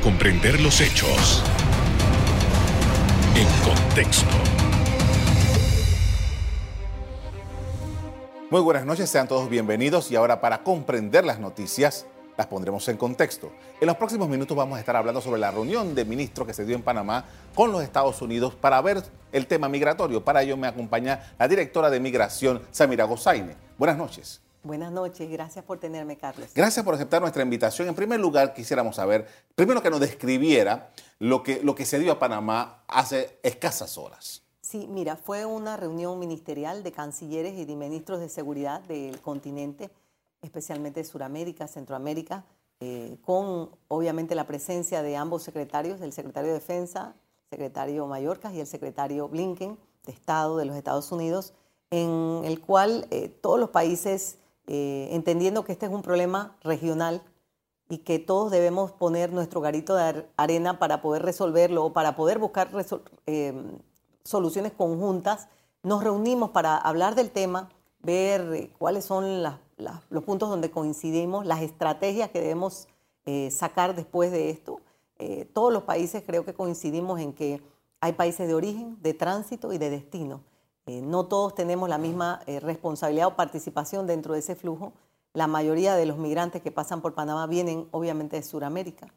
comprender los hechos en contexto. Muy buenas noches, sean todos bienvenidos y ahora para comprender las noticias las pondremos en contexto. En los próximos minutos vamos a estar hablando sobre la reunión de ministros que se dio en Panamá con los Estados Unidos para ver el tema migratorio. Para ello me acompaña la directora de Migración, Samira Gozaine. Buenas noches. Buenas noches, gracias por tenerme, Carlos. Gracias por aceptar nuestra invitación. En primer lugar, quisiéramos saber, primero que nos describiera lo que, lo que se dio a Panamá hace escasas horas. Sí, mira, fue una reunión ministerial de cancilleres y de ministros de seguridad del continente especialmente de Sudamérica, Centroamérica, eh, con obviamente la presencia de ambos secretarios, el secretario de Defensa, secretario Mallorca y el secretario Blinken de Estado de los Estados Unidos, en el cual eh, todos los países, eh, entendiendo que este es un problema regional y que todos debemos poner nuestro garito de arena para poder resolverlo o para poder buscar soluciones conjuntas, nos reunimos para hablar del tema, ver cuáles son los puntos donde coincidimos, las estrategias que debemos eh, sacar después de esto. Eh, todos los países creo que coincidimos en que hay países de origen, de tránsito y de destino. Eh, no todos tenemos la misma responsabilidad o participación dentro de ese flujo. La mayoría de los migrantes que pasan por Panamá vienen obviamente de Sudamérica.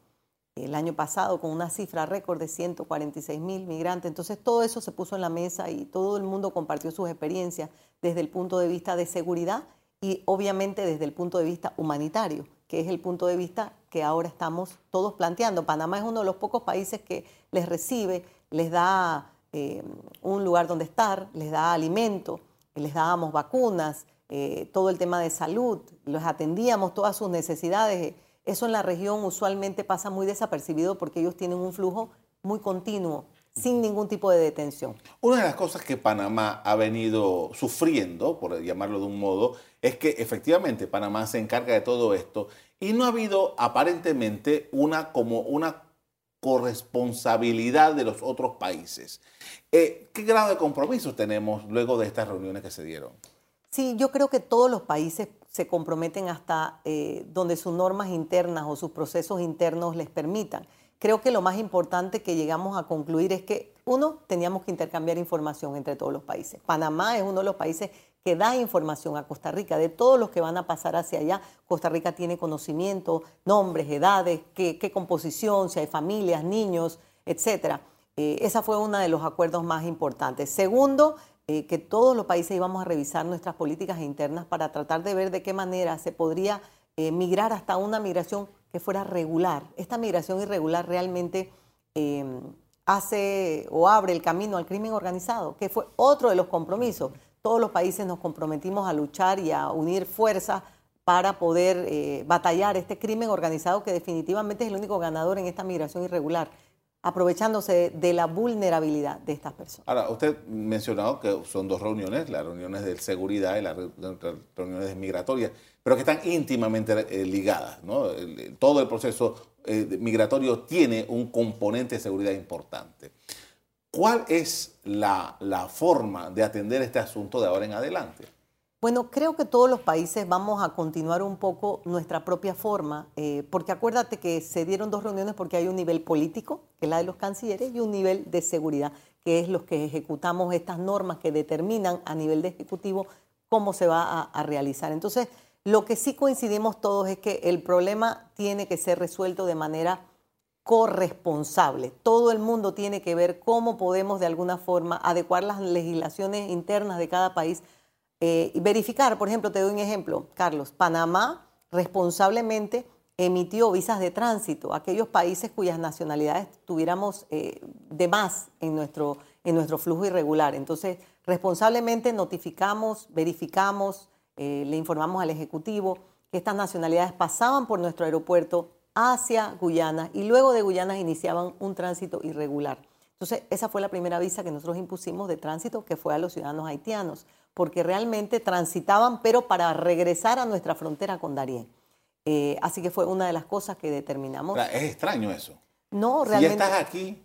El año pasado con una cifra récord de 146 mil migrantes. Entonces todo eso se puso en la mesa y todo el mundo compartió sus experiencias desde el punto de vista de seguridad y obviamente desde el punto de vista humanitario, que es el punto de vista que ahora estamos todos planteando. Panamá es uno de los pocos países que les recibe, les da eh, un lugar donde estar, les da alimento, les dábamos vacunas, eh, todo el tema de salud, los atendíamos todas sus necesidades. Eso en la región usualmente pasa muy desapercibido porque ellos tienen un flujo muy continuo sin ningún tipo de detención. Una de las cosas que Panamá ha venido sufriendo, por llamarlo de un modo, es que efectivamente Panamá se encarga de todo esto y no ha habido aparentemente una como una corresponsabilidad de los otros países. Eh, ¿Qué grado de compromiso tenemos luego de estas reuniones que se dieron? Sí, yo creo que todos los países se comprometen hasta eh, donde sus normas internas o sus procesos internos les permitan creo que lo más importante que llegamos a concluir es que, uno, teníamos que intercambiar información entre todos los países. Panamá es uno de los países que da información a Costa Rica. De todos los que van a pasar hacia allá, Costa Rica tiene conocimiento, nombres, edades, qué, composición, si hay familias, niños, etc. Eh, esa fue uno de los acuerdos más importantes. Segundo, eh, que todos los países íbamos a revisar nuestras políticas internas para tratar de ver de qué manera se podría eh, migrar hasta una migración que fuera regular. Esta migración irregular realmente em, hace o abre el camino al crimen organizado, que fue otro de los compromisos. Todos los países nos comprometimos a luchar y a unir fuerzas para poder eh, batallar este crimen organizado que definitivamente es el único ganador en esta migración irregular aprovechándose de la vulnerabilidad de estas personas. Ahora, usted mencionado que son dos reuniones, las reuniones de seguridad y las reuniones migratorias, pero que están íntimamente eh, ligadas. ¿no? todo el proceso eh, migratorio tiene un componente de seguridad importante. ¿Cuál es la, la forma de atender este asunto de ahora en adelante? Bueno, creo que todos los países vamos a continuar un poco nuestra propia forma, eh, porque acuérdate que se dieron dos reuniones porque hay un nivel político, que es la de los cancilleres, y un nivel de seguridad, que es los que ejecutamos estas normas que determinan a nivel de ejecutivo cómo se va a, realizar. Entonces, lo que sí coincidimos todos es que el problema tiene que ser resuelto de manera corresponsable. Todo el mundo tiene que ver cómo podemos de alguna forma adecuar las legislaciones internas de cada país eh, verificar, por ejemplo, te doy un ejemplo, Carlos, Panamá responsablemente emitió visas de tránsito a aquellos países cuyas nacionalidades tuviéramos eh, de más en nuestro, en nuestro flujo irregular. Entonces, responsablemente notificamos, verificamos, eh, le informamos al Ejecutivo que estas nacionalidades pasaban por nuestro aeropuerto hacia Guyana y luego de Guyana iniciaban un tránsito irregular. Entonces, esa fue la primera visa que nosotros impusimos de tránsito, que fue a los ciudadanos haitianos porque realmente transitaban, pero para regresar a nuestra frontera con Darién. Eh, así que fue una de las cosas que determinamos. es extraño eso. No, realmente. Si ya estás aquí,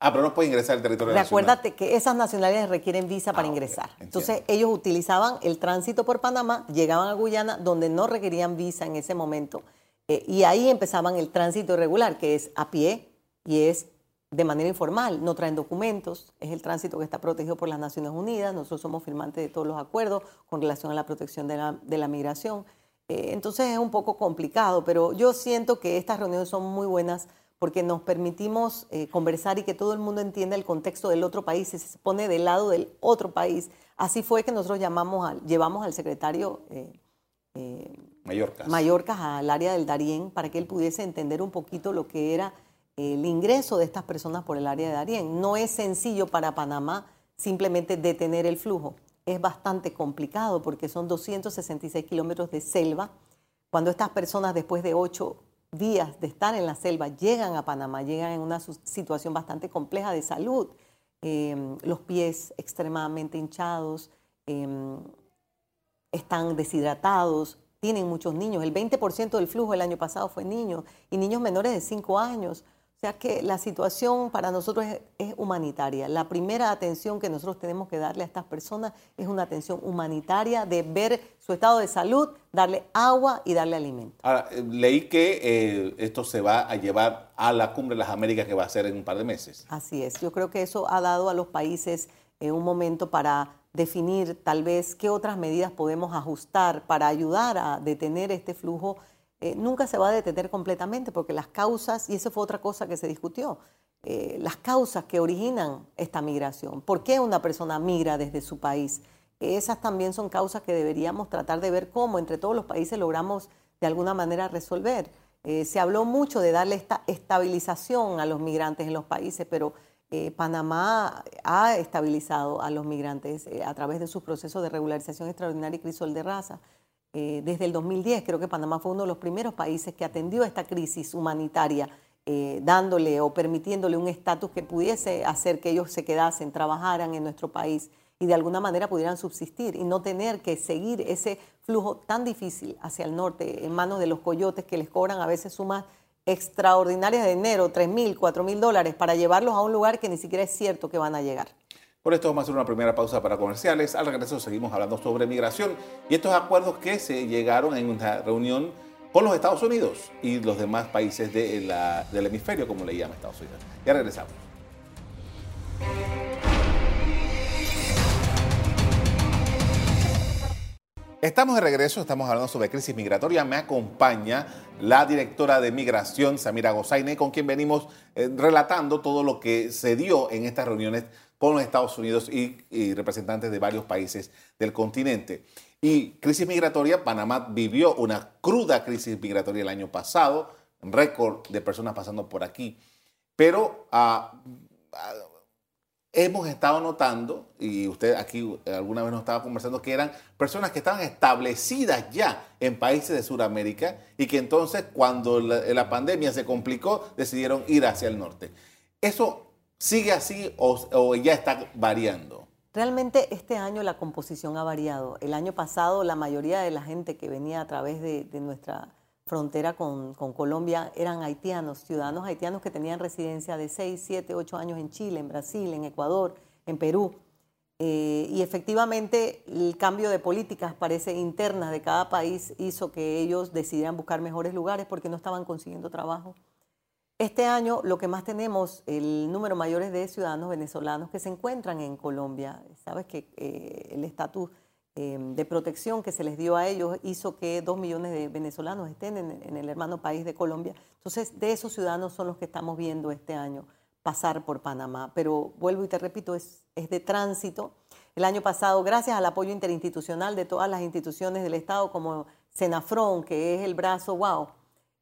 ah, pero no puedes ingresar al territorio Recuérdate que esas nacionalidades requieren visa para ah, ingresar. Entonces, ellos utilizaban el tránsito por Panamá, llegaban a Guyana, donde no requerían visa en ese momento, Eh, y ahí empezaban el tránsito irregular, que es a pie y es de manera informal, no traen documentos, es el tránsito que está protegido por las Naciones Unidas, nosotros somos firmantes de todos los acuerdos con relación a la protección de la, migración. Eh, entonces es un poco complicado, pero yo siento que estas reuniones son muy buenas porque nos permitimos eh, conversar y que todo el mundo entienda el contexto del otro país y se pone del lado del otro país. Así fue que nosotros llamamos al, llevamos al secretario Mallorca al área del Darién para que él pudiese entender un poquito lo que era el ingreso de estas personas por el área de Darién. No es sencillo para Panamá simplemente detener el flujo. Es bastante complicado porque son 266 kilómetros de selva. Cuando estas personas después de ocho días de estar en la selva llegan a Panamá, llegan en una situación bastante compleja de salud, em, los pies extremadamente hinchados, em, están deshidratados, tienen muchos niños. El 20% del flujo el año pasado fue niños y niños menores de 5 años sea que la situación para nosotros es, humanitaria. La primera atención que nosotros tenemos que darle a estas personas es una atención humanitaria de ver su estado de salud, darle agua y darle alimento. Ahora, eh, leí que eh, esto se va a llevar a la Cumbre de las Américas que va a ser en un par de meses. Así es. Yo creo que eso ha dado a los países eh, un momento para definir tal vez qué otras medidas podemos ajustar para ayudar a detener este flujo eh, nunca se va a detener completamente porque las causas, y eso fue otra cosa que se discutió, eh, las causas que originan esta migración, por qué una persona migra desde su país, esas también son causas que deberíamos tratar de ver cómo entre todos los países logramos de alguna manera resolver. Eh, se habló mucho de darle esta estabilización a los migrantes en los países, pero Panamá ha estabilizado a los migrantes a través de sus procesos de regularización extraordinaria y crisol de raza. Eh, desde el 2010 creo que Panamá fue uno de los primeros países que atendió esta crisis humanitaria, eh, dándole o permitiéndole un estatus que pudiese hacer que ellos se quedasen, trabajaran en nuestro país y de alguna manera pudieran subsistir y no tener que seguir ese flujo tan difícil hacia el norte en manos de los coyotes que les cobran a veces sumas extraordinarias de dinero, 3 mil, 4 mil dólares, para llevarlos a un lugar que ni siquiera es cierto que van a llegar. Por esto vamos a hacer una primera pausa para comerciales. Al regreso seguimos hablando sobre migración y estos acuerdos que se llegaron en una reunión con los Estados Unidos y los demás países del hemisferio, como le llama Estados Unidos. Ya regresamos. Estamos de regreso, estamos hablando sobre crisis migratoria. Me acompaña la directora de migración, Samira Gozaine, con quien venimos eh, relatando todo lo que se dio en estas reuniones con los Estados Unidos y, representantes de varios países del continente. Y crisis migratoria, Panamá vivió una cruda crisis migratoria el año pasado, récord de personas pasando por aquí. Pero ah, hemos estado notando, y usted aquí alguna vez nos estaba conversando, que eran personas que estaban establecidas ya en países de Sudamérica y que entonces cuando la, pandemia se complicó decidieron ir hacia el norte. Eso ¿Sigue así o, ya está variando? Realmente este año la composición ha variado. El año pasado la mayoría de la gente que venía a través de, nuestra frontera con, Colombia eran haitianos, ciudadanos haitianos que tenían residencia de 6, 7, 8 años en Chile, en Brasil, en Ecuador, en Perú. Eh, y efectivamente el cambio de políticas, parece, internas de cada país hizo que ellos decidieran buscar mejores lugares porque no estaban consiguiendo trabajo este año lo que más tenemos, el número mayor de ciudadanos venezolanos que se encuentran en Colombia. Sabes que eh, el estatus eh, de protección que se les dio a ellos hizo que dos millones de venezolanos estén en, el hermano país de Colombia. Entonces, de esos ciudadanos son los que estamos viendo este año pasar por Panamá. Pero vuelvo y te repito, es, es de tránsito. El año pasado, gracias al apoyo interinstitucional de todas las instituciones del Estado como Senafron, que es el brazo, wow,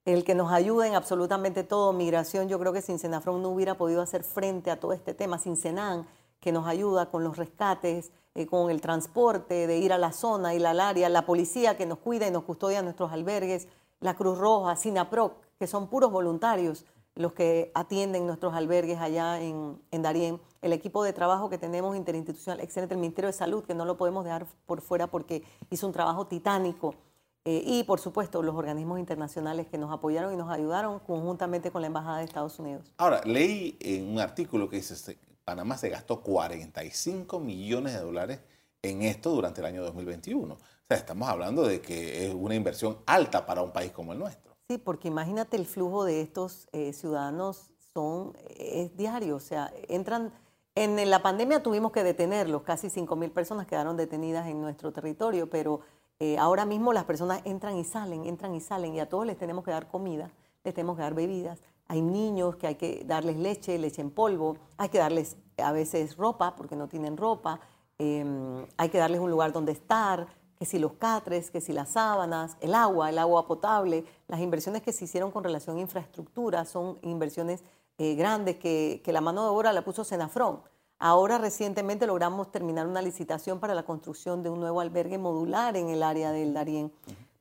el que nos ayude en absolutamente todo. Migración, yo creo que sin Senafron no hubiera podido hacer frente a todo este tema. Sin Senan, que nos ayuda con los rescates, eh, con el transporte, de ir a la zona, ir al área, la policía que nos cuida y nos custodia nuestros albergues, la Cruz Roja, SINAPROC, que son puros voluntarios los que atienden nuestros albergues allá en, en Darién, el equipo de trabajo que tenemos interinstitucional, excelente, el Ministerio de Salud, que no lo podemos dejar por fuera porque hizo un trabajo titánico. Eh, y por supuesto los organismos internacionales que nos apoyaron y nos ayudaron conjuntamente con la Embajada de Estados Unidos. Ahora, leí en un artículo que dice que Panamá se gastó 45 millones de dólares en esto durante el año 2021. O sea, estamos hablando de que es una inversión alta para un país como el nuestro. Sí, porque imagínate el flujo de estos eh, ciudadanos son, es diario, o sea, entran, en la pandemia tuvimos que detenerlos, casi 5.000 personas quedaron detenidas en nuestro territorio, pero eh, ahora mismo las personas entran y salen, entran y salen, y a todos les tenemos que dar comida, les tenemos que dar bebidas. Hay niños que hay que darles leche, leche en polvo, hay que darles a veces ropa porque no tienen ropa, em, hay que darles un lugar donde estar, que si los catres, que si las sábanas, el agua, el agua potable, las inversiones que se hicieron con relación a infraestructura son inversiones eh, grandes que, la mano de obra la puso Senafrón. Ahora recientemente logramos terminar una licitación para la construcción de un nuevo albergue modular en el área del Darién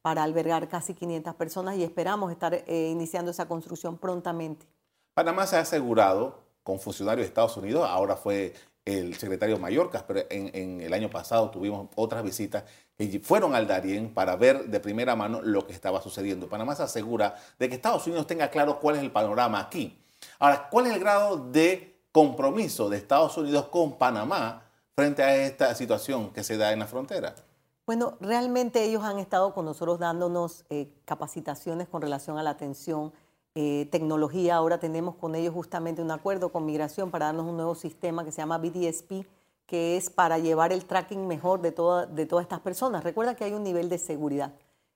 para albergar casi 500 personas y esperamos estar eh, iniciando esa construcción prontamente. Panamá se ha asegurado con funcionarios de Estados Unidos, ahora fue el secretario Mallorca, pero en, el año pasado tuvimos otras visitas que fueron al Darién para ver de primera mano lo que estaba sucediendo. Panamá se asegura de que Estados Unidos tenga claro cuál es el panorama aquí. Ahora, ¿cuál es el grado de compromiso de Estados Unidos con Panamá frente a esta situación que se da en la frontera? Bueno, realmente ellos han estado con nosotros dándonos eh, capacitaciones con relación a la atención eh, tecnología. Ahora tenemos con ellos justamente un acuerdo con migración para darnos un nuevo sistema que se llama BDSP, que es para llevar el tracking mejor de, de todas estas personas. Recuerda que hay un nivel de seguridad.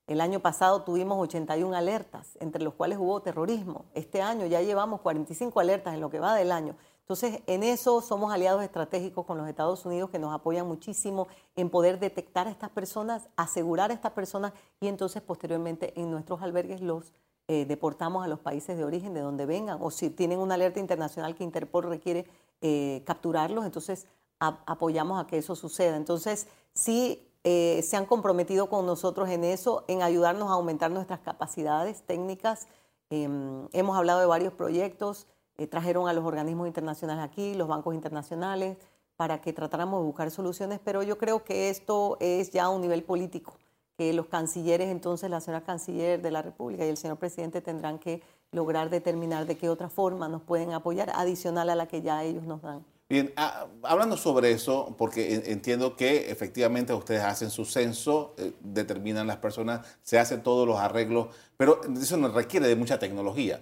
El año pasado tuvimos 81 alertas, entre los cuales hubo terrorismo. Este año ya llevamos 45 alertas en lo que va del año. Entonces, en eso somos aliados estratégicos con los Estados Unidos que nos apoyan muchísimo en poder detectar a estas personas, asegurar a estas personas y entonces posteriormente en nuestros albergues los eh, deportamos a los países de origen de donde vengan, o si tienen una alerta internacional que Interpol requiere eh, capturarlos, entonces apoyamos a que eso suceda. Entonces, sí eh, se han comprometido con nosotros en eso, en ayudarnos a aumentar nuestras capacidades técnicas. Em, hemos hablado de varios proyectos, trajeron a los organismos internacionales aquí, los bancos internacionales, para que tratáramos de buscar soluciones, pero yo creo que esto es ya a un nivel político que los cancilleres, entonces la señora canciller de la República y el señor presidente tendrán que lograr determinar de qué otra forma nos pueden apoyar, adicional a la que ya ellos nos dan. Bien, ah, hablando sobre eso, porque entiendo que efectivamente ustedes hacen su censo, eh, determinan las personas, se hacen todos los arreglos, pero eso no requiere de mucha tecnología.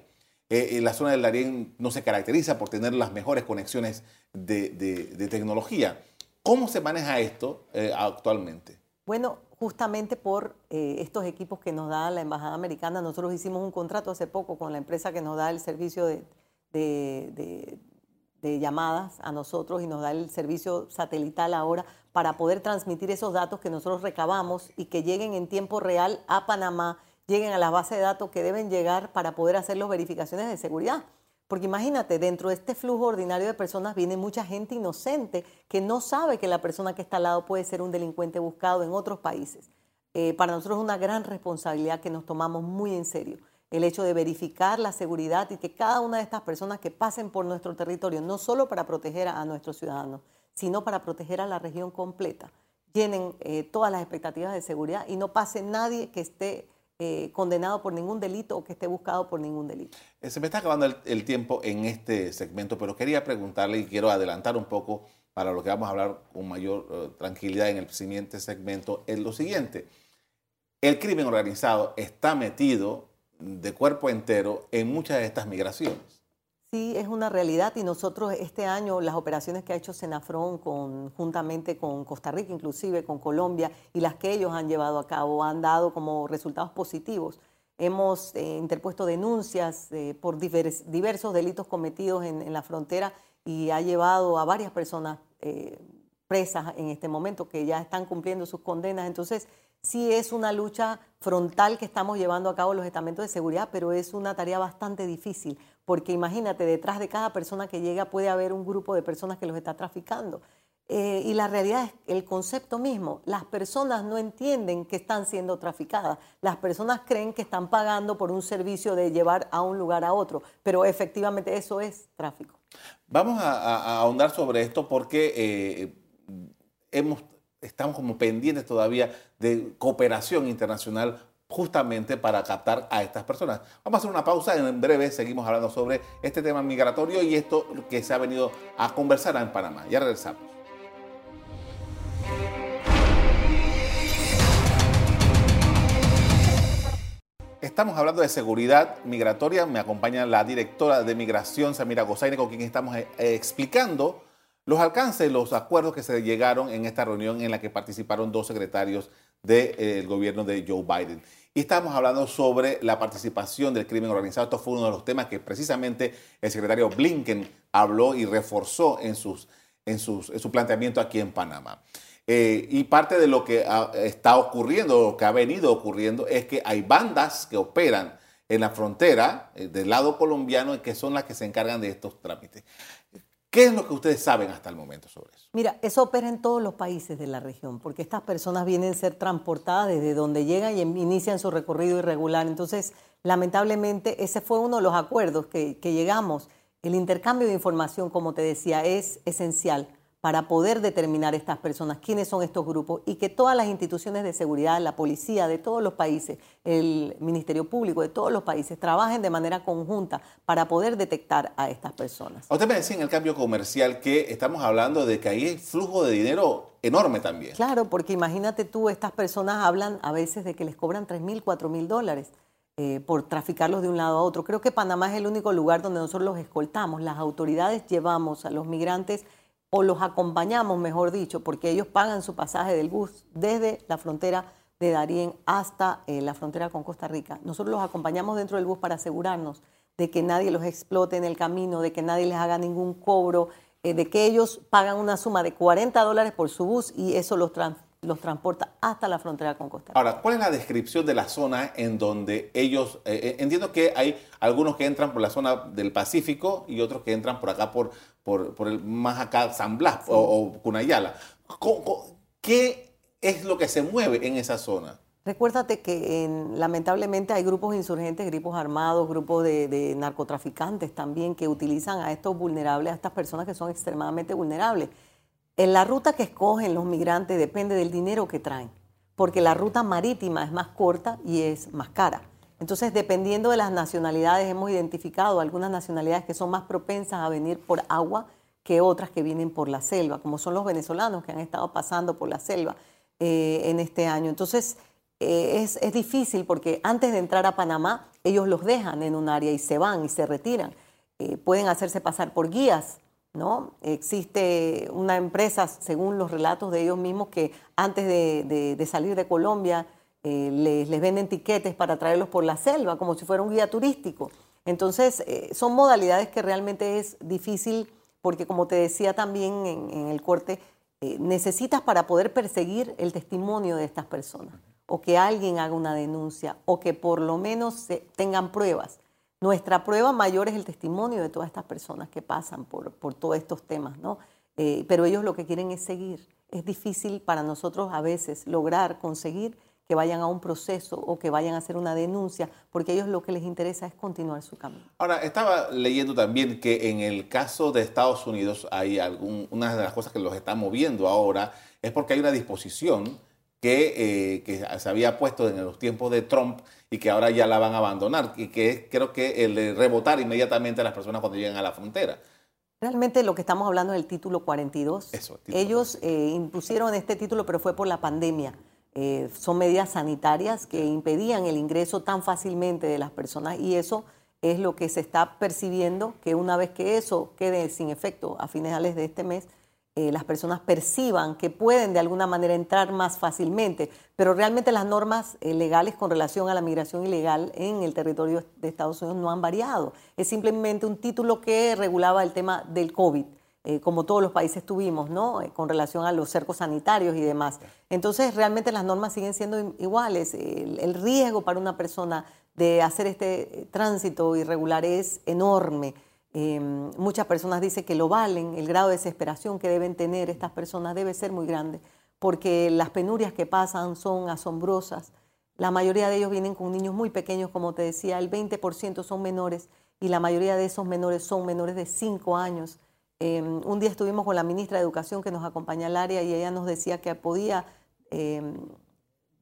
Eh, la zona del Darién no se caracteriza por tener las mejores conexiones de, tecnología. ¿Cómo se maneja esto eh, actualmente? Bueno, justamente por eh, estos equipos que nos da la Embajada Americana. Nosotros hicimos un contrato hace poco con la empresa que nos da el servicio de, llamadas a nosotros y nos da el servicio satelital ahora para poder transmitir esos datos que nosotros recabamos y que lleguen en tiempo real a Panamá, lleguen a la base de datos que deben llegar para poder hacer las verificaciones de seguridad. Porque imagínate, dentro de este flujo ordinario de personas viene mucha gente inocente que no sabe que la persona que está al lado puede ser un delincuente buscado en otros países. Eh, para nosotros es una gran responsabilidad que nos tomamos muy en serio. El hecho de verificar la seguridad y que cada una de estas personas que pasen por nuestro territorio, no solo para proteger a, nuestros ciudadanos, sino para proteger a la región completa, tienen eh, todas las expectativas de seguridad y no pase nadie que esté eh, condenado por ningún delito o que esté buscado por ningún delito. Eh, se me está acabando el, tiempo en este segmento, pero quería preguntarle y quiero adelantar un poco para lo que vamos a hablar con mayor eh, tranquilidad en el siguiente segmento, es lo siguiente. El crimen organizado está metido de cuerpo entero en muchas de estas migraciones. Sí, es una realidad y nosotros este año las operaciones que ha hecho Senafrón conjuntamente con Costa Rica, inclusive con Colombia, y las que ellos han llevado a cabo han dado como resultados positivos. Hemos eh, interpuesto denuncias eh, por diversos delitos cometidos en, la frontera y ha llevado a varias personas eh, presas en este momento que ya están cumpliendo sus condenas. Entonces, sí es una lucha frontal que estamos llevando a cabo los estamentos de seguridad, pero es una tarea bastante difícil, porque imagínate, detrás de cada persona que llega puede haber un grupo de personas que los está traficando. Eh, y la realidad es el concepto mismo. Las personas no entienden que están siendo traficadas. Las personas creen que están pagando por un servicio de llevar a un lugar a otro, pero efectivamente eso es tráfico. Vamos a, ahondar sobre esto porque eh, hemos estamos como pendientes todavía de cooperación internacional justamente para captar a estas personas. Vamos a hacer una pausa, en breve seguimos hablando sobre este tema migratorio y esto que se ha venido a conversar en Panamá. Ya regresamos. Estamos hablando de seguridad migratoria. Me acompaña la directora de migración, Samira Gozaine, con quien estamos eh, explicando los alcances, los acuerdos que se llegaron en esta reunión en la que participaron dos secretarios del eh, gobierno de Joe Biden. Y estamos hablando sobre la participación del crimen organizado. Esto fue uno de los temas que precisamente el secretario Blinken habló y reforzó en, en, su planteamiento aquí en Panamá. Eh, y parte de lo que está ocurriendo, lo que ha venido ocurriendo, es que hay bandas que operan en la frontera eh, del lado colombiano y que son las que se encargan de estos trámites. ¿Qué es lo que ustedes saben hasta el momento sobre eso? Mira, eso opera en todos los países de la región, porque estas personas vienen a ser transportadas desde donde llegan y inician su recorrido irregular. Entonces, lamentablemente, ese fue uno de los acuerdos que llegamos. El intercambio de información, como te decía, es esencial para poder determinar estas personas, quiénes son estos grupos y que todas las instituciones de seguridad, la policía de todos los países, el Ministerio Público de todos los países, trabajen de manera conjunta para poder detectar a estas personas. Usted me decía en el cambio comercial que estamos hablando de que hay flujo de dinero enorme también. Claro, porque imagínate tú, estas personas hablan a veces de que les cobran 3 mil, 4 mil dólares. Eh, por traficarlos de un lado a otro. Creo que Panamá es el único lugar donde nosotros los escoltamos. Las autoridades llevamos a los migrantes o los acompañamos, mejor dicho, porque ellos pagan su pasaje del bus desde la frontera de Darién hasta eh, la frontera con Costa Rica. Nosotros los acompañamos dentro del bus para asegurarnos de que nadie los explote en el camino, de que nadie les haga ningún cobro, eh, de que ellos pagan una suma de 40 dólares por su bus y eso los, los transporta hasta la frontera con Costa Rica. Ahora, ¿cuál es la descripción de la zona en donde ellos, eh, eh, entiendo que hay algunos que entran por la zona del Pacífico y otros que entran por acá, por, por, el más acá, San Blas o, Cunayala. ¿Qué es lo que se mueve en esa zona? Recuérdate que lamentablemente hay grupos insurgentes, grupos armados, grupos de, de, narcotraficantes también que utilizan a estos vulnerables, a estas personas que son extremadamente vulnerables. En la ruta que escogen los migrantes depende del dinero que traen, porque la ruta marítima es más corta y es más cara. Entonces, dependiendo de las nacionalidades, hemos identificado algunas nacionalidades que son más propensas a venir por agua que otras que vienen por la selva, como son los venezolanos que han estado pasando por la selva eh, en este año. Entonces, eh, es, es difícil porque antes de entrar a Panamá, ellos los dejan en un área y se van y se retiran. Eh, pueden hacerse pasar por guías ¿no? Existe una empresa, según los relatos de ellos mismos, que antes de, salir de Colombia eh, les, venden tiquetes para traerlos por la selva, como si fuera un guía turístico. Entonces, eh, son modalidades que realmente es difícil, porque como te decía también en, el corte, eh, necesitas para poder perseguir el testimonio de estas personas, o que alguien haga una denuncia, o que por lo menos tengan pruebas. Nuestra prueba mayor es el testimonio de todas estas personas que pasan por, por todos estos temas, ¿no? Eh, pero ellos lo que quieren es seguir. Es difícil para nosotros a veces lograr conseguir que vayan a un proceso o que vayan a hacer una denuncia, porque a ellos lo que les interesa es continuar su camino. Ahora, estaba leyendo también que en el caso de Estados Unidos hay algún, una de las cosas que los está moviendo ahora es porque hay una disposición que, eh, que se había puesto en los tiempos de Trump y que ahora ya la van a abandonar, y que creo que el de rebotar inmediatamente a las personas cuando lleguen a la frontera. Realmente lo que estamos hablando es el título 42. Eso, Ellos eh, impusieron este título, pero fue por la pandemia. Eh, son medidas sanitarias que impedían el ingreso tan fácilmente de las personas y eso es lo que se está percibiendo, que una vez que eso quede sin efecto a finales de este mes, eh, las personas perciban que pueden de alguna manera entrar más fácilmente, pero realmente las normas eh, legales con relación a la migración ilegal en el territorio de Estados Unidos no han variado. Es simplemente un título que regulaba el tema del COVID. Eh, como todos los países tuvimos, ¿no? con relación a los cercos sanitarios y demás. Entonces, realmente las normas siguen siendo iguales. el riesgo para una persona de hacer este tránsito irregular es enorme. Em, muchas personas dicen que lo valen, el grado de desesperación que deben tener estas personas debe ser muy grande, porque las penurias que pasan son asombrosas. La mayoría de ellos vienen con niños muy pequeños, como te decía, el 20% son menores y la mayoría de esos menores son menores de 5 años. Em, un día estuvimos con la ministra de Educación que nos acompaña al área y ella nos decía que podía em,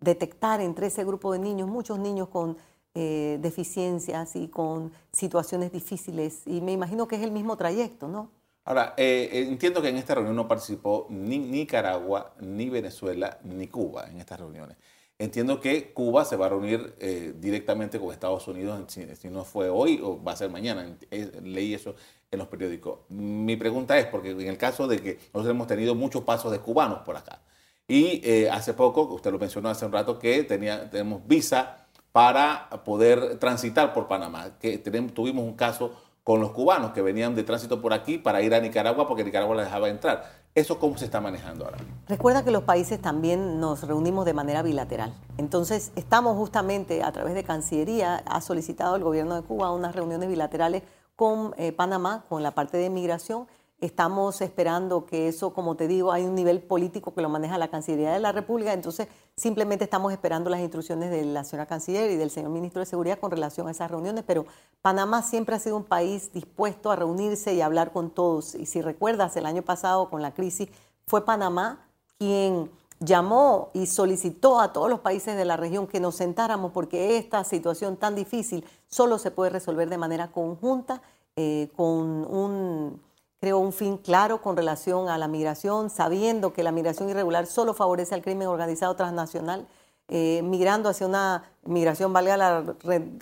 detectar entre ese grupo de niños muchos niños con eh, deficiencias y con situaciones difíciles. Y me imagino que es el mismo trayecto, ¿no? Ahora, eh, eh, entiendo que en esta reunión no participó ni Nicaragua, ni Venezuela, ni Cuba en estas reuniones. entiendo que Cuba se va a reunir directamente con Estados Unidos, si, si, no fue hoy o va a ser mañana. leí eso en los periódicos. Mi pregunta es, porque en el caso de que nosotros hemos tenido muchos pasos de cubanos por acá, y hace poco, usted lo mencionó hace un rato, que tenía, tenemos visa para poder transitar por Panamá, que tuvimos un caso con los cubanos que venían de tránsito por aquí para ir a Nicaragua porque Nicaragua les dejaba entrar. ¿Eso cómo se está manejando ahora? Recuerda que los países también nos reunimos de manera bilateral. Entonces, estamos justamente a través de Cancillería, ha solicitado el gobierno de Cuba unas reuniones bilaterales con eh, Panamá, con la parte de migración, Estamos esperando que eso, como te digo, hay un nivel político que lo maneja la Cancillería de la República, entonces simplemente estamos esperando las instrucciones de la señora canciller y del señor ministro de Seguridad con relación a esas reuniones, pero Panamá siempre ha sido un país dispuesto a reunirse y hablar con todos. Y si recuerdas, el año pasado con la crisis fue Panamá quien llamó y solicitó a todos los países de la región que nos sentáramos porque esta situación tan difícil solo se puede resolver de manera conjunta eh, con un creo, un fin claro con relación a la migración, sabiendo que la migración irregular solo favorece al crimen organizado transnacional, eh, migrando hacia una migración, valga la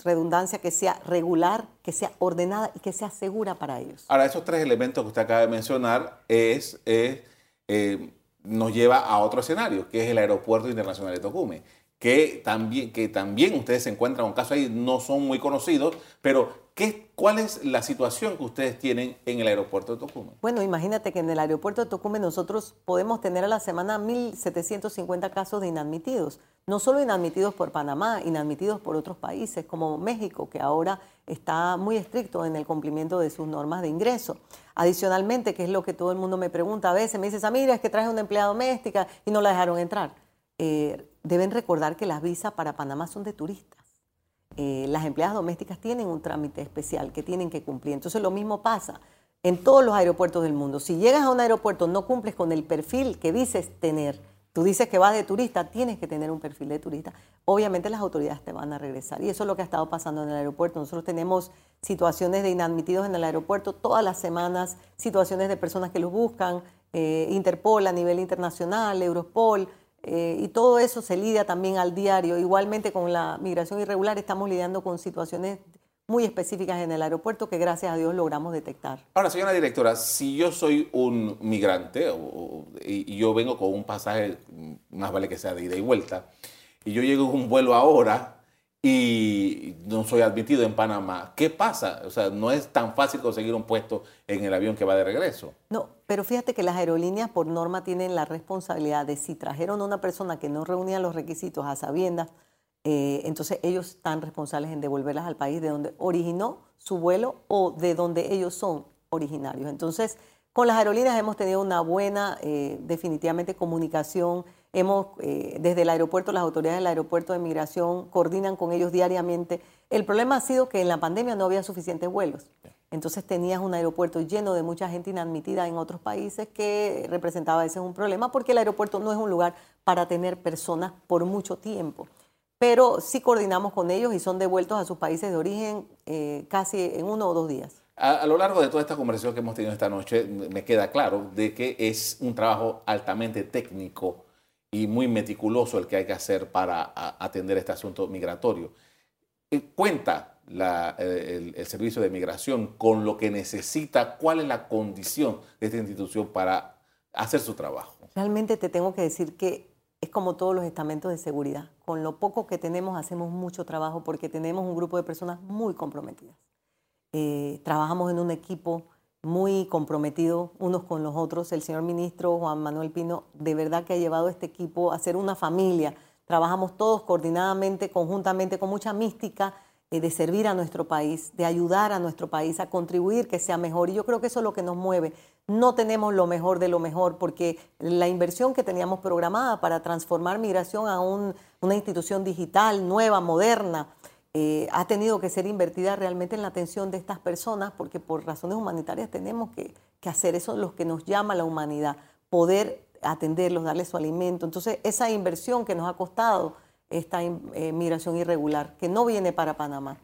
redundancia, que sea regular, que sea ordenada y que sea segura para ellos. Ahora, esos tres elementos que usted acaba de mencionar es, eh, nos lleva a otro escenario, que es el Aeropuerto Internacional de Tocume que también, que también ustedes se encuentran con casos ahí, no son muy conocidos, pero ¿qué, ¿cuál es la situación que ustedes tienen en el aeropuerto de Tocumen? Bueno, imagínate que en el aeropuerto de Tocumen nosotros podemos tener a la semana 1.750 casos de inadmitidos, no solo inadmitidos por Panamá, inadmitidos por otros países como México, que ahora está muy estricto en el cumplimiento de sus normas de ingreso. Adicionalmente, que es lo que todo el mundo me pregunta a veces, me dice, ah, mira, es que traje una empleada doméstica y no la dejaron entrar. Eh, deben recordar que las visas para Panamá son de turistas. Eh, las empleadas domésticas tienen un trámite especial que tienen que cumplir. Entonces lo mismo pasa en todos los aeropuertos del mundo. Si llegas a un aeropuerto, no cumples con el perfil que dices tener. Tú dices que vas de turista, tienes que tener un perfil de turista. Obviamente las autoridades te van a regresar. Y eso es lo que ha estado pasando en el aeropuerto. Nosotros tenemos situaciones de inadmitidos en el aeropuerto todas las semanas, situaciones de personas que los buscan, eh, Interpol a nivel internacional, Europol. Eh, y todo eso se lidia también al diario. Igualmente con la migración irregular estamos lidiando con situaciones muy específicas en el aeropuerto que gracias a Dios logramos detectar. Ahora, señora directora, si yo soy un migrante y, yo vengo con un pasaje, más vale que sea de ida y vuelta, y yo llego en un vuelo ahora, y no soy admitido en Panamá, ¿qué pasa? O sea, no es tan fácil conseguir un puesto en el avión que va de regreso. No, pero fíjate que las aerolíneas por norma tienen la responsabilidad de si trajeron a una persona que no reunía los requisitos a sabiendas, eh, entonces ellos están responsables en devolverlas al país de donde originó su vuelo o de donde ellos son originarios. Entonces, con las aerolíneas hemos tenido una buena, eh, definitivamente, comunicación Hemos, eh, desde el aeropuerto, las autoridades del aeropuerto de migración coordinan con ellos diariamente. El problema ha sido que en la pandemia no había suficientes vuelos. Entonces tenías un aeropuerto lleno de mucha gente inadmitida en otros países que representaba veces un problema porque el aeropuerto no es un lugar para tener personas por mucho tiempo. Pero sí coordinamos con ellos y son devueltos a sus países de origen eh, casi en uno o dos días. A, a, lo largo de toda esta conversación que hemos tenido esta noche, me queda claro de que es un trabajo altamente técnico y muy meticuloso el que hay que hacer para atender este asunto migratorio. Eh, cuenta el, servicio de migración con lo que necesita, cuál es la condición de esta institución para hacer su trabajo. Realmente te tengo que decir que es como todos los estamentos de seguridad. Con lo poco que tenemos hacemos mucho trabajo porque tenemos un grupo de personas muy comprometidas. Eh, trabajamos en un equipo muy comprometido unos con los otros. El señor ministro Juan Manuel Pino de verdad que ha llevado este equipo a ser una familia. Trabajamos todos coordinadamente, conjuntamente, con mucha mística eh, de servir a nuestro país, de ayudar a nuestro país a contribuir que sea mejor. Y yo creo que eso es lo que nos mueve. No tenemos lo mejor de lo mejor porque la inversión que teníamos programada para transformar migración a una institución digital, nueva, moderna, eh, ha tenido que ser invertida realmente en la atención de estas personas, porque por razones humanitarias tenemos que, hacer eso, lo que nos llama la humanidad, poder atenderlos, darles su alimento. Entonces, esa inversión que nos ha costado esta eh, migración irregular, que no viene para Panamá,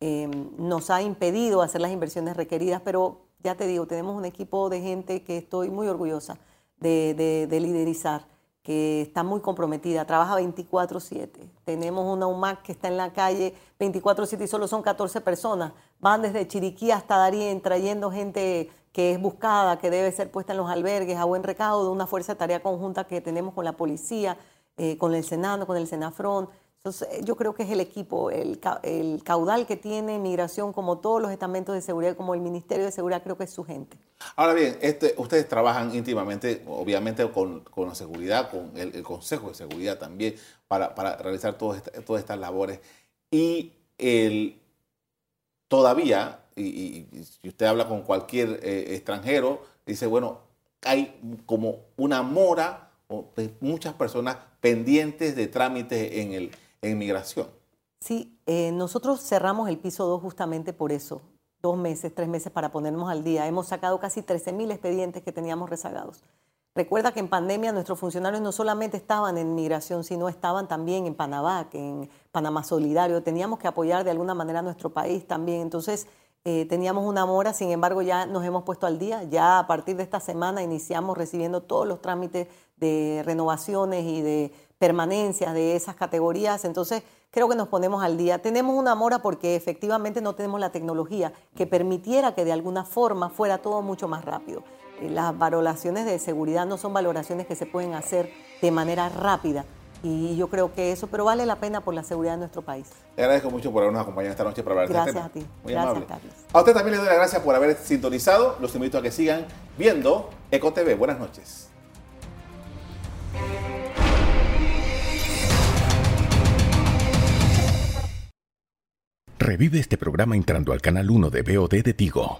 em, nos ha impedido hacer las inversiones requeridas, pero ya te digo, tenemos un equipo de gente que estoy muy orgullosa de liderizar que está muy comprometida, trabaja 24/7. Tenemos una UMAC que está en la calle 24/7 y solo son 14 personas. Van desde Chiriquí hasta Darien trayendo gente que es buscada, que debe ser puesta en los albergues a buen recaudo, una fuerza de tarea conjunta que tenemos con la policía, eh, con el Senado, con el Senafrón. Entonces, eh, yo creo que es el equipo, el, caudal que tiene migración, como todos los estamentos de seguridad, como el Ministerio de Seguridad, creo que es su gente. Ahora bien, este, ustedes trabajan íntimamente, obviamente, con, la seguridad, con el, Consejo de Seguridad también, para, realizar todas estas labores. Y el, todavía, y, si usted habla con cualquier eh, extranjero, dice, bueno, hay como una mora, muchas personas pendientes de trámites en el en migración. Sí, eh, nosotros cerramos el piso 2 justamente por eso, dos meses, tres meses para ponernos al día. Hemos sacado casi 13 mil expedientes que teníamos rezagados. Recuerda que en pandemia nuestros funcionarios no solamente estaban en migración, sino estaban también en Panamá, en Panamá Solidario. Teníamos que apoyar de alguna manera a nuestro país también. Entonces, eh, teníamos una mora, sin embargo, ya nos hemos puesto al día. Ya a partir de esta semana iniciamos recibiendo todos los trámites de renovaciones y de permanencias de esas categorías. Entonces, creo que nos ponemos al día. Tenemos una mora porque efectivamente no tenemos la tecnología que permitiera que de alguna forma fuera todo mucho más rápido. Eh, las valoraciones de seguridad no son valoraciones que se pueden hacer de manera rápida. Y yo creo que eso, pero vale la pena por la seguridad de nuestro país. Le agradezco mucho por habernos acompañado esta noche para hablar de este tema. Gracias a ti. Muy gracias, Carlos. A usted también le doy las gracias por haber sintonizado. Los invito a que sigan viendo EcoTV. Buenas noches. Revive este programa entrando al canal 1 de BOD de Tigo.